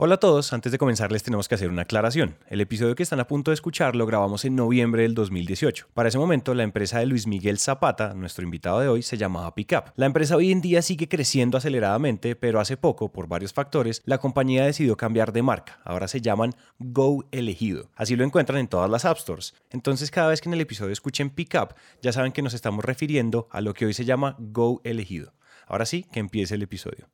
Hola a todos, antes de comenzar les tenemos que hacer una aclaración. El episodio que están a punto de escuchar lo grabamos en noviembre del 2018. Para ese momento la empresa de Luis Miguel Zapata, nuestro invitado de hoy, se llamaba Pickup. La empresa hoy en día sigue creciendo aceleradamente, pero hace poco, por varios factores, la compañía decidió cambiar de marca. Ahora se llaman Go Elegido. Así lo encuentran en todas las App Stores. Entonces cada vez que en el episodio escuchen Pickup, ya saben que nos estamos refiriendo a lo que hoy se llama Go Elegido. Ahora sí, que empiece el episodio.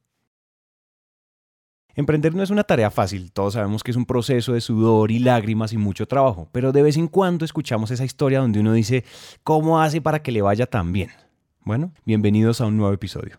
Emprender no es una tarea fácil, todos sabemos que es un proceso de sudor y lágrimas y mucho trabajo, pero de vez en cuando escuchamos esa historia donde uno dice, ¿cómo hace para que le vaya tan bien? Bueno, bienvenidos a un nuevo episodio.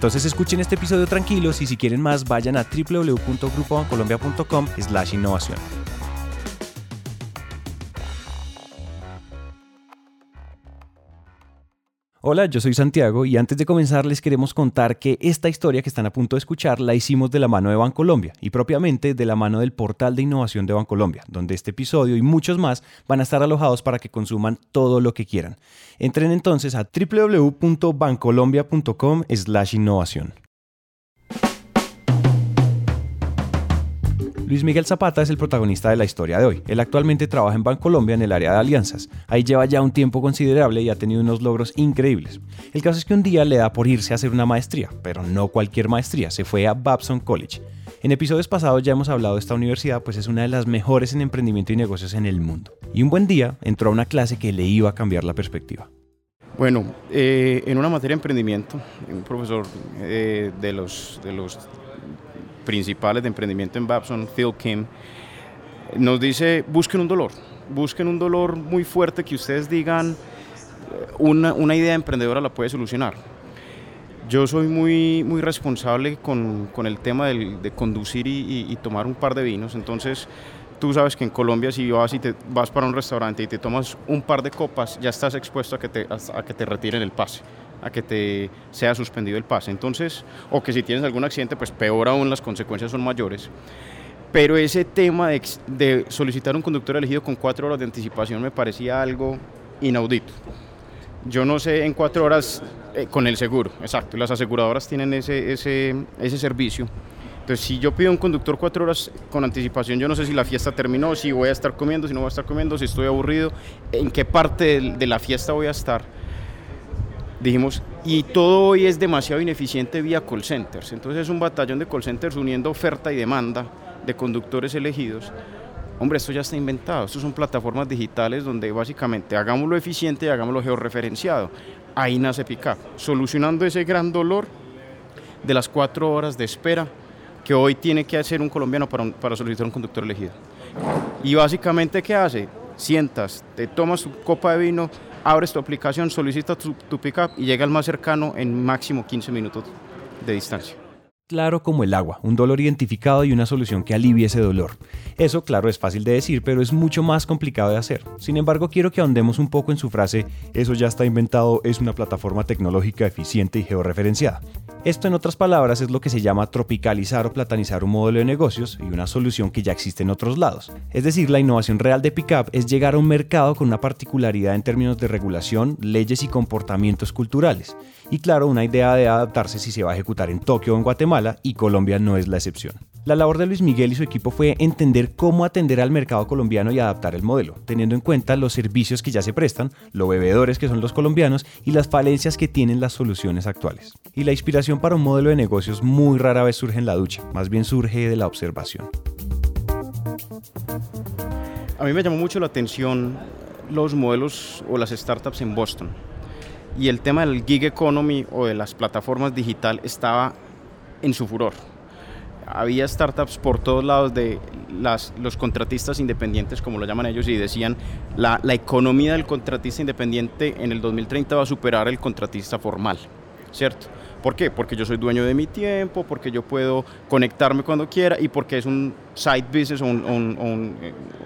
Entonces escuchen este episodio tranquilos y si quieren más vayan a www.grupobancolombia.com slash innovación. Hola, yo soy Santiago y antes de comenzar les queremos contar que esta historia que están a punto de escuchar la hicimos de la mano de Bancolombia y propiamente de la mano del portal de innovación de Bancolombia, donde este episodio y muchos más van a estar alojados para que consuman todo lo que quieran. Entren entonces a www.bancolombia.com Luis Miguel Zapata es el protagonista de la historia de hoy. Él actualmente trabaja en Bancolombia en el área de alianzas. Ahí lleva ya un tiempo considerable y ha tenido unos logros increíbles. El caso es que un día le da por irse a hacer una maestría, pero no cualquier maestría, se fue a Babson College. En episodios pasados ya hemos hablado de esta universidad, pues es una de las mejores en emprendimiento y negocios en el mundo. Y un buen día entró a una clase que le iba a cambiar la perspectiva. Bueno, eh, en una materia de emprendimiento, un profesor eh, de, los, de los principales de emprendimiento en Babson, Phil Kim, nos dice, busquen un dolor, busquen un dolor muy fuerte que ustedes digan, eh, una, idea emprendedora la puede solucionar. Yo soy muy, muy responsable con, con el tema del, de conducir y, tomar un par de vinos, entonces tú sabes que en Colombia si vas y te vas para un restaurante y te tomas un par de copas, ya estás expuesto a que te, a que te retiren el pase a que te sea suspendido el pase. Entonces, o que si tienes algún accidente, pues peor aún las consecuencias son mayores. Pero ese tema de, solicitar un conductor elegido con cuatro horas de anticipación me parecía algo inaudito. Yo no sé en cuatro horas eh, con el seguro, exacto, las aseguradoras tienen ese, ese, ese servicio. Entonces, si yo pido un conductor cuatro horas con anticipación, yo no sé si la fiesta terminó, si voy a estar comiendo, si no voy a estar comiendo, si estoy aburrido, en qué parte de la fiesta voy a estar dijimos, y todo hoy es demasiado ineficiente vía call centers. Entonces es un batallón de call centers uniendo oferta y demanda de conductores elegidos. Hombre, esto ya está inventado. Esto son plataformas digitales donde básicamente hagámoslo eficiente y hagámoslo georreferenciado. Ahí nace Pickup, solucionando ese gran dolor de las cuatro horas de espera que hoy tiene que hacer un colombiano para, para solicitar un conductor elegido. Y básicamente, ¿qué hace? Sientas, te tomas tu copa de vino, abres tu aplicación, solicitas tu, tu pickup y llega al más cercano en máximo 15 minutos de distancia claro como el agua, un dolor identificado y una solución que alivie ese dolor. Eso, claro, es fácil de decir, pero es mucho más complicado de hacer. Sin embargo, quiero que ahondemos un poco en su frase, eso ya está inventado, es una plataforma tecnológica eficiente y georreferenciada. Esto, en otras palabras, es lo que se llama tropicalizar o platanizar un modelo de negocios y una solución que ya existe en otros lados. Es decir, la innovación real de Pickup es llegar a un mercado con una particularidad en términos de regulación, leyes y comportamientos culturales. Y claro, una idea de adaptarse si se va a ejecutar en Tokio o en Guatemala, y Colombia no es la excepción. La labor de Luis Miguel y su equipo fue entender cómo atender al mercado colombiano y adaptar el modelo, teniendo en cuenta los servicios que ya se prestan, los bebedores que son los colombianos y las falencias que tienen las soluciones actuales. Y la inspiración para un modelo de negocios muy rara vez surge en la ducha, más bien surge de la observación. A mí me llamó mucho la atención los modelos o las startups en Boston. Y el tema del gig economy o de las plataformas digital estaba en su furor había startups por todos lados de las, los contratistas independientes, como lo llaman ellos, y decían la, la economía del contratista independiente en el 2030 va a superar el contratista formal, ¿cierto? ¿Por qué? Porque yo soy dueño de mi tiempo, porque yo puedo conectarme cuando quiera y porque es un side business o un,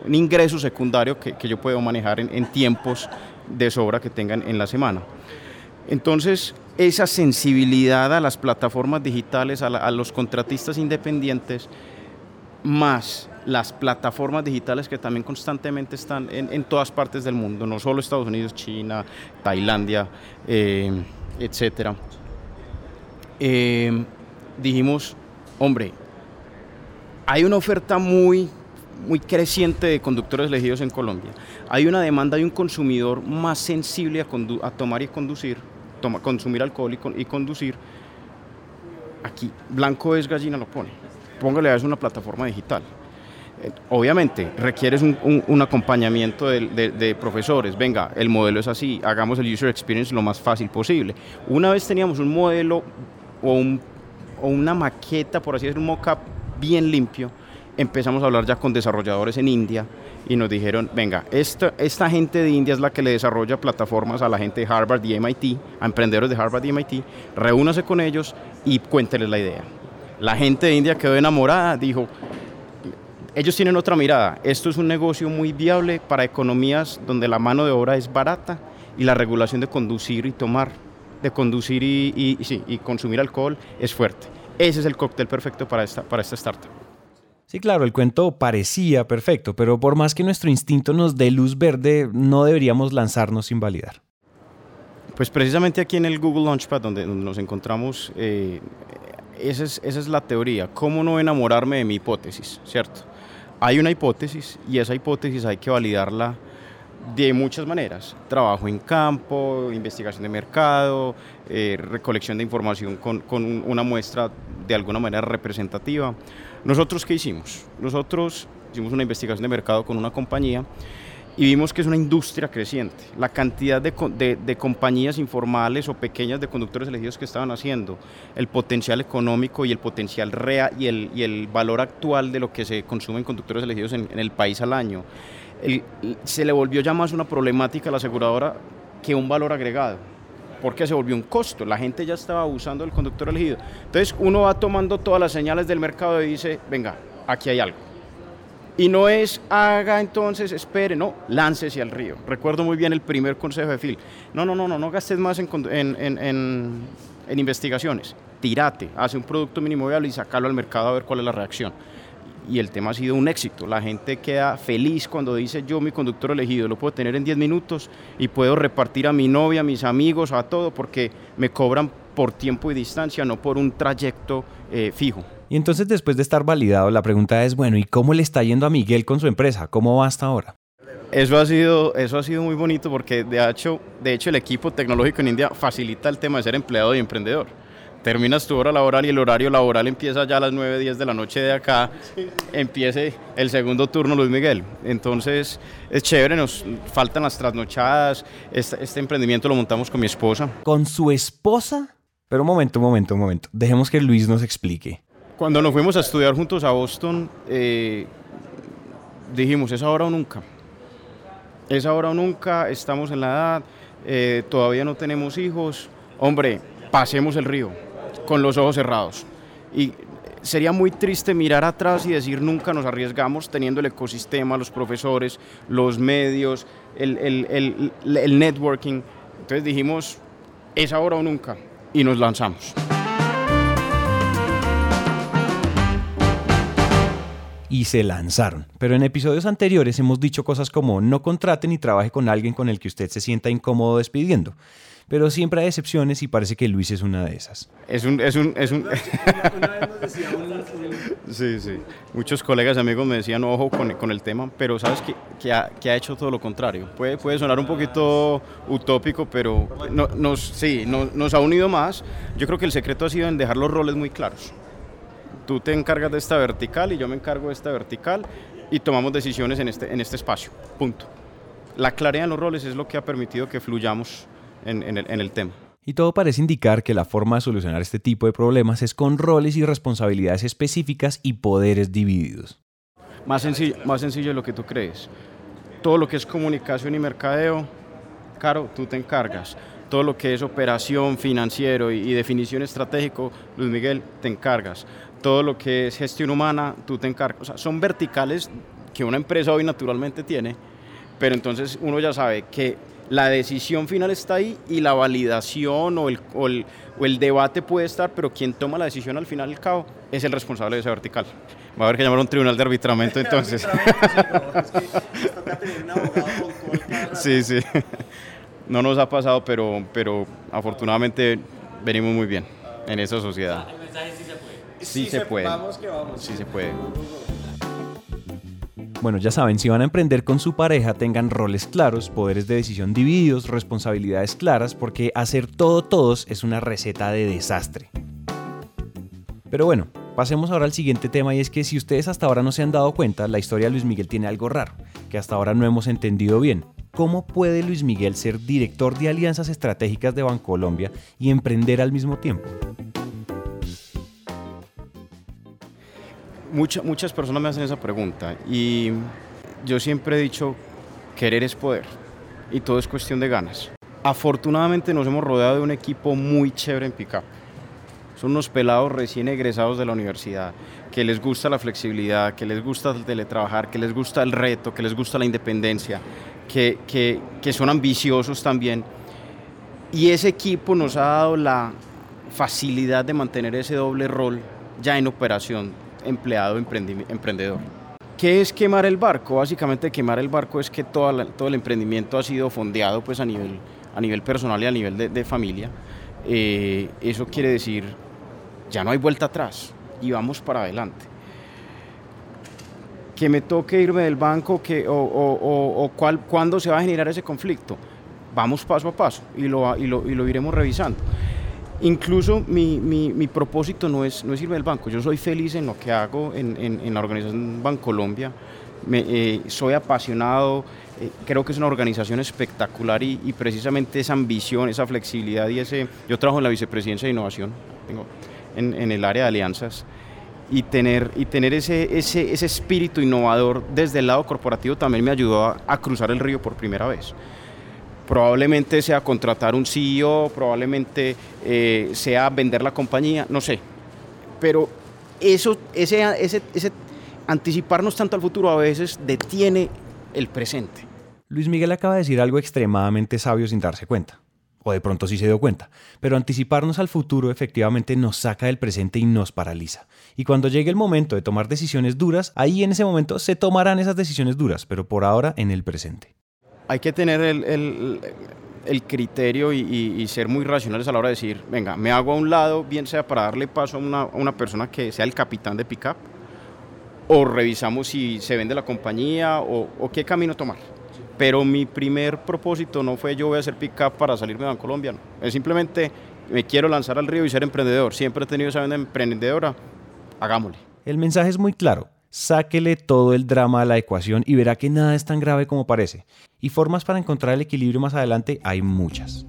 ingreso secundario que, yo puedo manejar en, tiempos de sobra que tengan en la semana. Entonces, esa sensibilidad a las plataformas digitales, a los contratistas independientes, más las plataformas digitales que también constantemente están en, todas partes del mundo, no solo Estados Unidos, China, Tailandia, eh, etc. Eh, dijimos, hombre, hay una oferta muy, muy creciente de conductores elegidos en Colombia. Hay una demanda de un consumidor más sensible a, tomar y conducir, consumir alcohol y, conducir. Aquí, blanco es gallina lo pone. Póngale a eso una plataforma digital obviamente requieres un, acompañamiento de, profesores. Venga, el modelo es así, hagamos el user experience lo más fácil posible. Una vez teníamos un modelo o, una maqueta, por así decirlo, un mock-up bien limpio, empezamos a hablar ya con desarrolladores en India y nos dijeron, venga, esta, esta gente de India es la que le desarrolla plataformas a la gente de Harvard y MIT, a emprendedores de Harvard y MIT, reúnase con ellos y cuénteles la idea. La gente de India quedó enamorada, dijo, ellos tienen otra mirada. Esto es un negocio muy viable para economías donde la mano de obra es barata y la regulación de conducir y tomar, de conducir y, y, consumir alcohol es fuerte. Ese es el cóctel perfecto para esta, para esta startup. Sí, claro, el cuento parecía perfecto, pero por más que nuestro instinto nos dé luz verde, no deberíamos lanzarnos sin validar. Pues precisamente aquí en el Google Launchpad, donde, nos encontramos, eh, esa, es, esa es la teoría. ¿Cómo no enamorarme de mi hipótesis, cierto? Hay una hipótesis y esa hipótesis hay que validarla de muchas maneras. Trabajo en campo, investigación de mercado, eh, recolección de información con, una muestra de alguna manera representativa. ¿Nosotros qué hicimos? Nosotros hicimos una investigación de mercado con una compañía y vimos que es una industria creciente. La cantidad de, compañías informales o pequeñas de conductores elegidos que estaban haciendo, el potencial económico y el potencial real y el, y el valor actual de lo que se consume en conductores elegidos en, el país al año, se le volvió ya más una problemática a la aseguradora que un valor agregado porque se volvió un costo, la gente ya estaba usando el conductor elegido. Entonces uno va tomando todas las señales del mercado y dice, venga, aquí hay algo y no es haga entonces, espere, no, láncese al río. Recuerdo muy bien el primer consejo de Phil. No, no, no, no, no gastes más en, en, investigaciones. Tírate, hace un producto mínimo viable y sacalo al mercado a ver cuál es la reacción. Y el tema ha sido un éxito. La gente queda feliz cuando dice yo mi conductor elegido lo puedo tener en 10 minutos y puedo repartir a mi novia, a mis amigos, a todo, porque me cobran por tiempo y distancia, no por un trayecto eh, fijo. Y entonces después de estar validado, la pregunta es, bueno, ¿y cómo le está yendo a Miguel con su empresa? ¿Cómo va hasta ahora? Eso ha sido, eso ha sido muy bonito porque de hecho, de hecho el equipo tecnológico en India facilita el tema de ser empleado y emprendedor. Terminas tu hora laboral y el horario laboral empieza ya a las 9, 10 de la noche de acá, empiece el segundo turno Luis Miguel. Entonces es chévere, nos faltan las trasnochadas, este, este emprendimiento lo montamos con mi esposa. ¿Con su esposa? Pero un momento, un momento, un momento. Dejemos que Luis nos explique. Cuando nos fuimos a estudiar juntos a Boston, eh, dijimos, es ahora o nunca. Es ahora o nunca, estamos en la edad, eh, todavía no tenemos hijos. Hombre, pasemos el río con los ojos cerrados. Y sería muy triste mirar atrás y decir nunca nos arriesgamos teniendo el ecosistema, los profesores, los medios, el, el, el networking. Entonces dijimos, es ahora o nunca. Y nos lanzamos. Y se lanzaron. Pero en episodios anteriores hemos dicho cosas como no contrate ni trabaje con alguien con el que usted se sienta incómodo despidiendo. Pero siempre hay excepciones y parece que Luis es una de esas. Es un... Es un, es un... sí, sí. Muchos colegas y amigos me decían ojo con, con el tema, pero sabes que, que, ha, que, ha, hecho todo lo contrario. Puede, puede sonar un poquito utópico, pero no, nos, sí, nos ha unido más. Yo creo que el secreto ha sido en dejar los roles muy claros tú te encargas de esta vertical y yo me encargo de esta vertical y tomamos decisiones en este, en este espacio. Punto. La claridad en los roles es lo que ha permitido que fluyamos en, el, en el tema. Y todo parece indicar que la forma de solucionar este tipo de problemas es con roles y responsabilidades específicas y poderes divididos. Más sencillo, más sencillo de lo que tú crees. Todo lo que es comunicación y mercadeo, Caro, tú te encargas todo lo que es operación, financiero y, definición estratégico, Luis Miguel, te encargas. Todo lo que es gestión humana, tú te encargas. O sea, son verticales que una empresa hoy naturalmente tiene, pero entonces uno ya sabe que la decisión final está ahí y la validación o el, o el, o el debate puede estar, pero quien toma la decisión al final del cabo es el responsable de esa vertical. Va a haber que llamar a un tribunal de arbitramiento entonces. sí, sí. No nos ha pasado, pero, pero afortunadamente venimos muy bien en esa sociedad. sí se puede. Sí se puede. Bueno, ya saben, si van a emprender con su pareja, tengan roles claros, poderes de decisión divididos, responsabilidades claras, porque hacer todo todos es una receta de desastre. Pero bueno, pasemos ahora al siguiente tema y es que si ustedes hasta ahora no se han dado cuenta, la historia de Luis Miguel tiene algo raro, que hasta ahora no hemos entendido bien. ¿Cómo puede Luis Miguel ser director de alianzas estratégicas de Bancolombia y emprender al mismo tiempo? Muchas personas me hacen esa pregunta y yo siempre he dicho, querer es poder y todo es cuestión de ganas. Afortunadamente nos hemos rodeado de un equipo muy chévere en Pickup. Son unos pelados recién egresados de la universidad, que les gusta la flexibilidad, que les gusta el teletrabajar, que les gusta el reto, que les gusta la independencia, que, que son ambiciosos también. Y ese equipo nos ha dado la facilidad de mantener ese doble rol ya en operación, empleado emprendedor. ¿Qué es quemar el barco? Básicamente quemar el barco es que todo el emprendimiento ha sido fondeado pues, a, nivel, a nivel personal y a nivel de, familia. Eh, eso quiere decir, ya no hay vuelta atrás y vamos para adelante. Que me toque irme del banco que, o, o, cuál, cuándo se va a generar ese conflicto. Vamos paso a paso y lo, y lo, y lo iremos revisando. Incluso mi, mi, propósito no es, no es irme del banco, yo soy feliz en lo que hago en, en, la organización Bancolombia, me, eh, soy apasionado, eh, creo que es una organización espectacular y, precisamente esa ambición, esa flexibilidad y ese... Yo trabajo en la vicepresidencia de innovación, tengo en, en el área de alianzas y tener, y tener ese, ese, ese espíritu innovador desde el lado corporativo también me ayudó a cruzar el río por primera vez probablemente sea contratar un CEO, probablemente eh, sea vender la compañía, no sé. Pero eso, ese, ese, ese anticiparnos tanto al futuro a veces detiene el presente. Luis Miguel acaba de decir algo extremadamente sabio sin darse cuenta. O de pronto sí se dio cuenta. Pero anticiparnos al futuro efectivamente nos saca del presente y nos paraliza. Y cuando llegue el momento de tomar decisiones duras, ahí en ese momento se tomarán esas decisiones duras, pero por ahora en el presente hay que tener el, criterio y, ser muy racionales a la hora de decir, venga, me hago a un lado, bien sea para darle paso a una, persona que sea el capitán de pickup, o revisamos si se vende la compañía o, qué camino tomar. Pero mi primer propósito no fue yo voy a hacer pickup para salirme de Colombia, no. es simplemente me quiero lanzar al río y ser emprendedor. Siempre he tenido esa venda emprendedora, hagámosle. El mensaje es muy claro. Sáquele todo el drama a la ecuación y verá que nada es tan grave como parece. Y formas para encontrar el equilibrio más adelante hay muchas.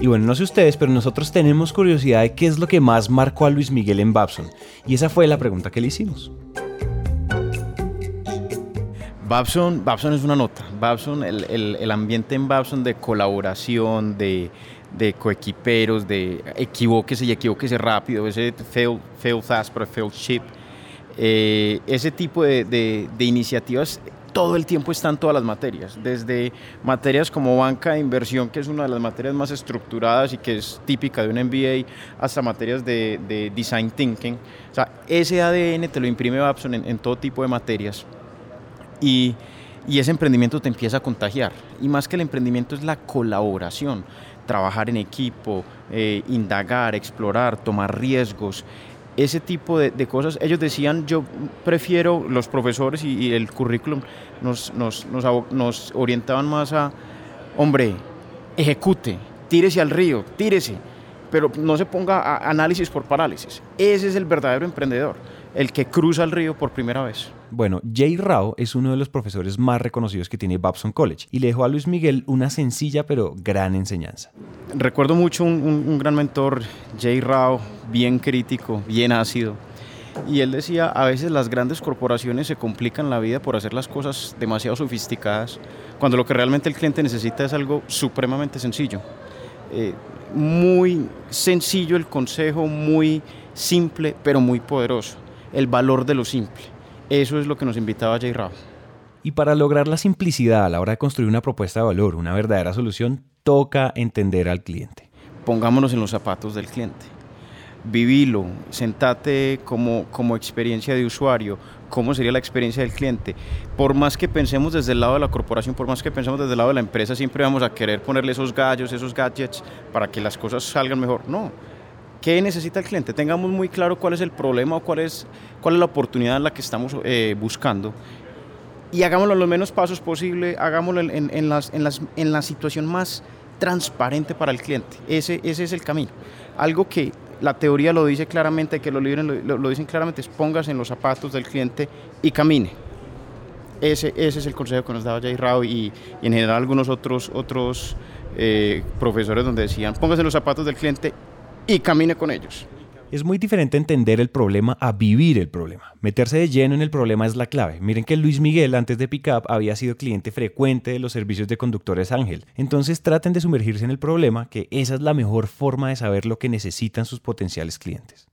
Y bueno, no sé ustedes, pero nosotros tenemos curiosidad de qué es lo que más marcó a Luis Miguel en Babson. Y esa fue la pregunta que le hicimos. Babson, Babson es una nota. Babson, el, el ambiente en Babson de colaboración, de, de coequiperos, de equivóquese y equivóquese rápido, ese fail, fail fast pero fail cheap. Eh, ese tipo de, de, iniciativas todo el tiempo están todas las materias, desde materias como banca de inversión, que es una de las materias más estructuradas y que es típica de un MBA, hasta materias de, de design thinking. O sea, ese ADN te lo imprime Babson en todo tipo de materias. Y, ese emprendimiento te empieza a contagiar. Y más que el emprendimiento es la colaboración trabajar en equipo, eh, indagar, explorar, tomar riesgos, ese tipo de, cosas. Ellos decían, yo prefiero, los profesores y, el currículum nos, nos, nos, orientaban más a, hombre, ejecute, tírese al río, tírese, pero no se ponga análisis por parálisis. Ese es el verdadero emprendedor, el que cruza el río por primera vez. Bueno, Jay Rao es uno de los profesores más reconocidos que tiene Babson College y le dejó a Luis Miguel una sencilla pero gran enseñanza. Recuerdo mucho un, gran mentor, Jay Rao, bien crítico, bien ácido. Y él decía, a veces las grandes corporaciones se complican la vida por hacer las cosas demasiado sofisticadas, cuando lo que realmente el cliente necesita es algo supremamente sencillo. Eh, muy sencillo el consejo, muy simple, pero muy poderoso. El valor de lo simple. Eso es lo que nos invitaba Jay Rao. Y para lograr la simplicidad a la hora de construir una propuesta de valor, una verdadera solución, toca entender al cliente. Pongámonos en los zapatos del cliente. Vivilo, sentate como, como experiencia de usuario, cómo sería la experiencia del cliente. Por más que pensemos desde el lado de la corporación, por más que pensemos desde el lado de la empresa, siempre vamos a querer ponerle esos gallos, esos gadgets para que las cosas salgan mejor. No. ¿Qué necesita el cliente? Tengamos muy claro cuál es el problema o cuál es, cuál es la oportunidad en la que estamos eh, buscando y hagámoslo lo menos pasos posible, hagámoslo en, en, las, en, las, en la situación más transparente para el cliente. Ese, ese es el camino. Algo que la teoría lo dice claramente, que los libros lo, dicen claramente, es póngase en los zapatos del cliente y camine. Ese, ese es el consejo que nos daba Jay Rao y, y en general algunos otros, otros eh, profesores donde decían, póngase en los zapatos del cliente y camine con ellos. Es muy diferente entender el problema a vivir el problema. Meterse de lleno en el problema es la clave. Miren que Luis Miguel antes de Pickup había sido cliente frecuente de los servicios de conductores Ángel. Entonces traten de sumergirse en el problema, que esa es la mejor forma de saber lo que necesitan sus potenciales clientes.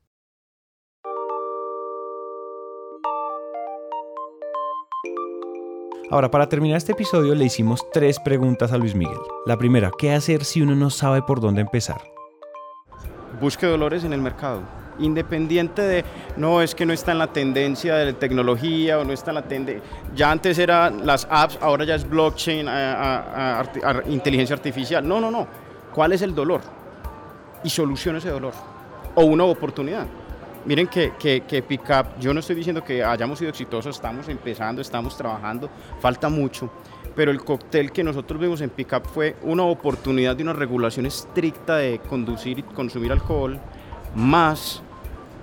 Ahora, para terminar este episodio le hicimos tres preguntas a Luis Miguel. La primera, ¿qué hacer si uno no sabe por dónde empezar? Busque dolores en el mercado. Independiente de, no, es que no está en la tendencia de la tecnología o no está en la tendencia. Ya antes eran las apps, ahora ya es blockchain, inteligencia artificial. No, no, no. ¿Cuál es el dolor? Y solucione ese dolor. O una oportunidad. Miren que, que, que Pickup, yo no estoy diciendo que hayamos sido exitosos, estamos empezando, estamos trabajando, falta mucho pero el cóctel que nosotros vimos en Pickup fue una oportunidad de una regulación estricta de conducir y consumir alcohol, más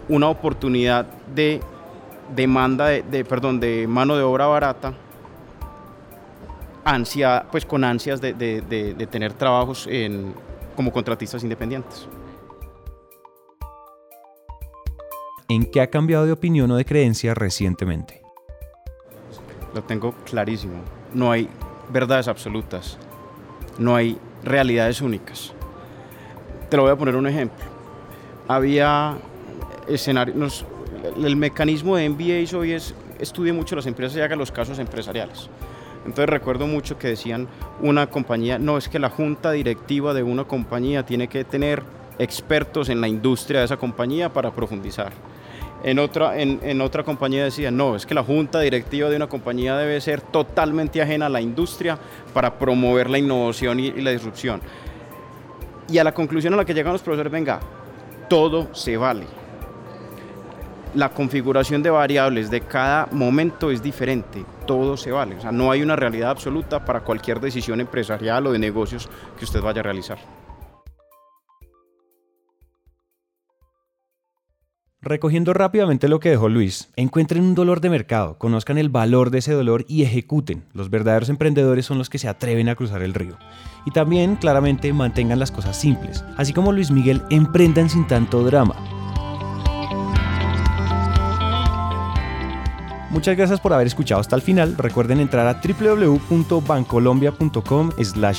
una oportunidad de demanda de, perdón, de mano de obra barata, ansia, pues con ansias de, tener trabajos como contratistas independientes. ¿En qué ha cambiado de opinión o de creencia recientemente? Lo tengo clarísimo. No hay verdades absolutas, no hay realidades únicas. Te lo voy a poner un ejemplo. Había escenarios, el mecanismo de MBA hoy es estudie mucho las empresas y haga los casos empresariales. Entonces recuerdo mucho que decían una compañía, no es que la junta directiva de una compañía tiene que tener expertos en la industria de esa compañía para profundizar. En otra, en, otra compañía decía, no, es que la junta directiva de una compañía debe ser totalmente ajena a la industria para promover la innovación y, la disrupción. Y a la conclusión a la que llegan los profesores, venga, todo se vale. La configuración de variables de cada momento es diferente, todo se vale. O sea, no hay una realidad absoluta para cualquier decisión empresarial o de negocios que usted vaya a realizar. Recogiendo rápidamente lo que dejó Luis, encuentren un dolor de mercado, conozcan el valor de ese dolor y ejecuten. Los verdaderos emprendedores son los que se atreven a cruzar el río. Y también, claramente, mantengan las cosas simples. Así como Luis Miguel, emprendan sin tanto drama. Muchas gracias por haber escuchado hasta el final. Recuerden entrar a www.bancolombia.com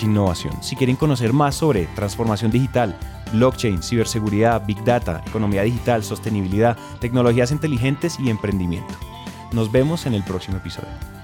innovación si quieren conocer más sobre transformación digital, blockchain, ciberseguridad, big data, economía digital, sostenibilidad, tecnologías inteligentes y emprendimiento. Nos vemos en el próximo episodio.